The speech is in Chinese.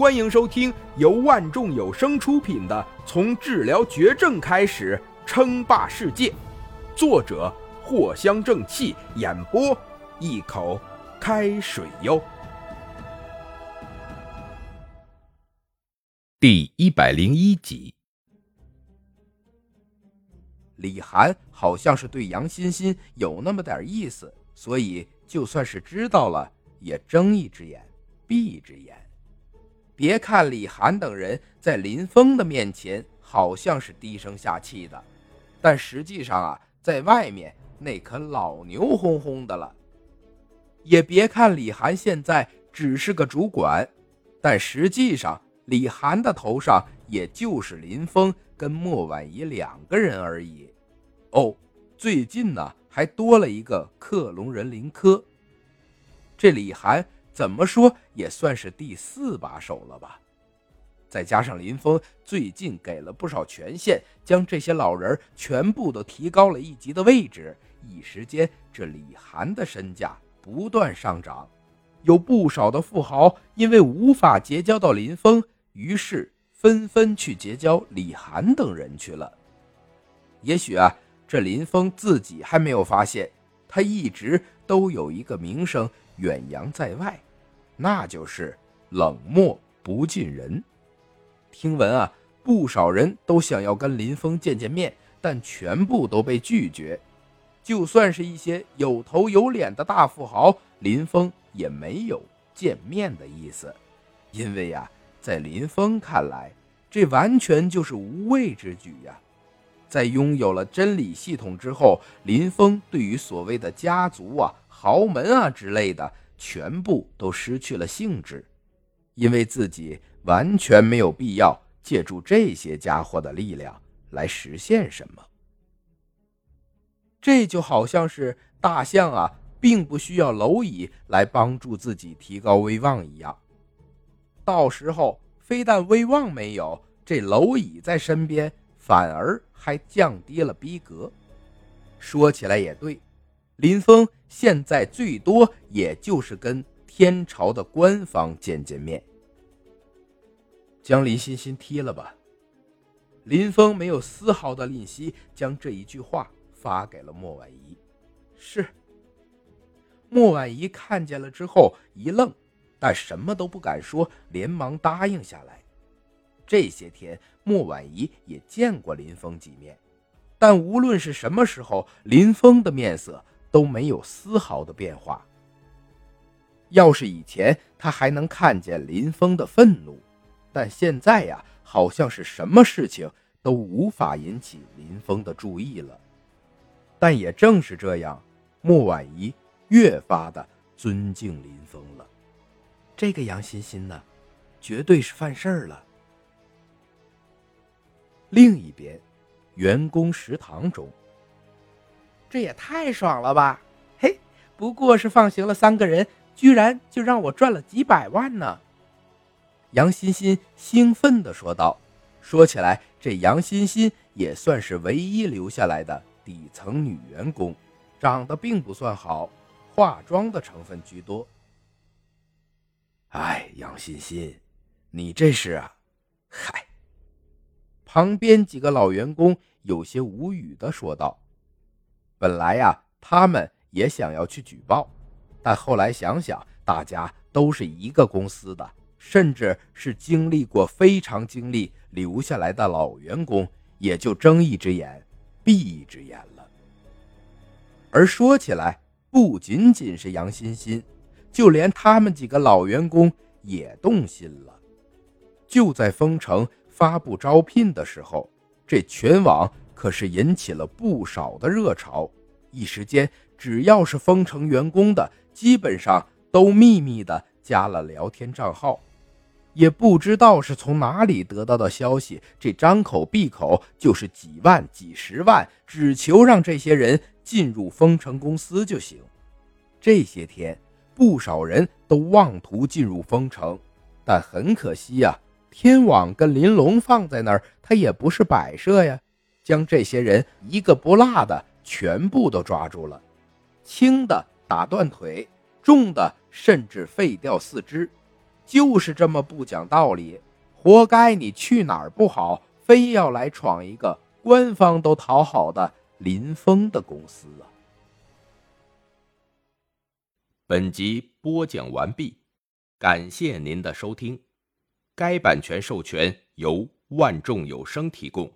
欢迎收听由万众有声出品的《从治疗绝症开始称霸世界》，作者藿香正气，演播一口开水哟。第一百零一集，李涵好像是对杨欣欣有那么点意思，所以就算是知道了，也睁一只眼闭一只眼。别看李涵等人在林峰的面前好像是低声下气的，但实际上啊，在外面那可老牛哄哄的了。也别看李涵现在只是个主管，但实际上李涵的头上也就是林峰跟莫婉仪两个人而已。哦，最近呢还多了一个克隆人林科。这李涵。怎么说也算是第四把手了吧？再加上林峰最近给了不少权限，将这些老人全部都提高了一级的位置，一时间这李涵的身价不断上涨。有不少的富豪因为无法结交到林峰，于是纷纷去结交李涵等人去了。也许啊，这林峰自己还没有发现，他一直都有一个名声远扬在外。那就是冷漠不近人。听闻啊，不少人都想要跟林峰见见面，但全部都被拒绝。就算是一些有头有脸的大富豪，林峰也没有见面的意思。因为呀，在林峰看来，这完全就是无谓之举呀。在拥有了真理系统之后，林峰对于所谓的家族啊、豪门啊之类的。全部都失去了兴致，因为自己完全没有必要借助这些家伙的力量来实现什么。这就好像是大象啊，并不需要蝼蚁来帮助自己提高威望一样。到时候非但威望没有，这蝼蚁在身边反而还降低了逼格。说起来也对。林峰现在最多也就是跟天朝的官方见见面。将林欣欣踢了吧。林峰没有丝毫的吝惜，将这一句话发给了莫婉仪。是。莫婉仪看见了之后一愣，但什么都不敢说，连忙答应下来。这些天，莫婉仪也见过林峰几面，但无论是什么时候，林峰的面色。都没有丝毫的变化。要是以前他还能看见林峰的愤怒，但现在呀，好像是什么事情都无法引起林峰的注意了。但也正是这样，莫婉仪越发的尊敬林峰了。这个杨欣欣呢，绝对是犯事儿了。另一边，员工食堂中。这也太爽了吧！嘿，不过是放行了三个人，居然就让我赚了几百万呢！杨欣欣兴奋地说道。说起来，这杨欣欣也算是唯一留下来的底层女员工，长得并不算好，化妆的成分居多。哎，杨欣欣，你这是啊？嗨！旁边几个老员工有些无语的说道。本来呀，他们也想要去举报，但后来想想，大家都是一个公司的，甚至是经历过非常经历留下来的老员工，也就睁一只眼闭一只眼了。而说起来，不仅仅是杨欣欣，就连他们几个老员工也动心了。就在封城发布招聘的时候，这全网。可是引起了不少的热潮，一时间，只要是丰城员工的，基本上都秘密的加了聊天账号。也不知道是从哪里得到的消息，这张口闭口就是几万、几十万，只求让这些人进入丰城公司就行。这些天，不少人都妄图进入丰城，但很可惜呀，天网跟林龙放在那儿，他也不是摆设呀。将这些人一个不落的全部都抓住了，轻的打断腿，重的甚至废掉四肢。就是这么不讲道理，活该你去哪儿不好，非要来闯一个官方都讨好的林峰的公司啊！本集播讲完毕，感谢您的收听。该版权授权由万众有声提供。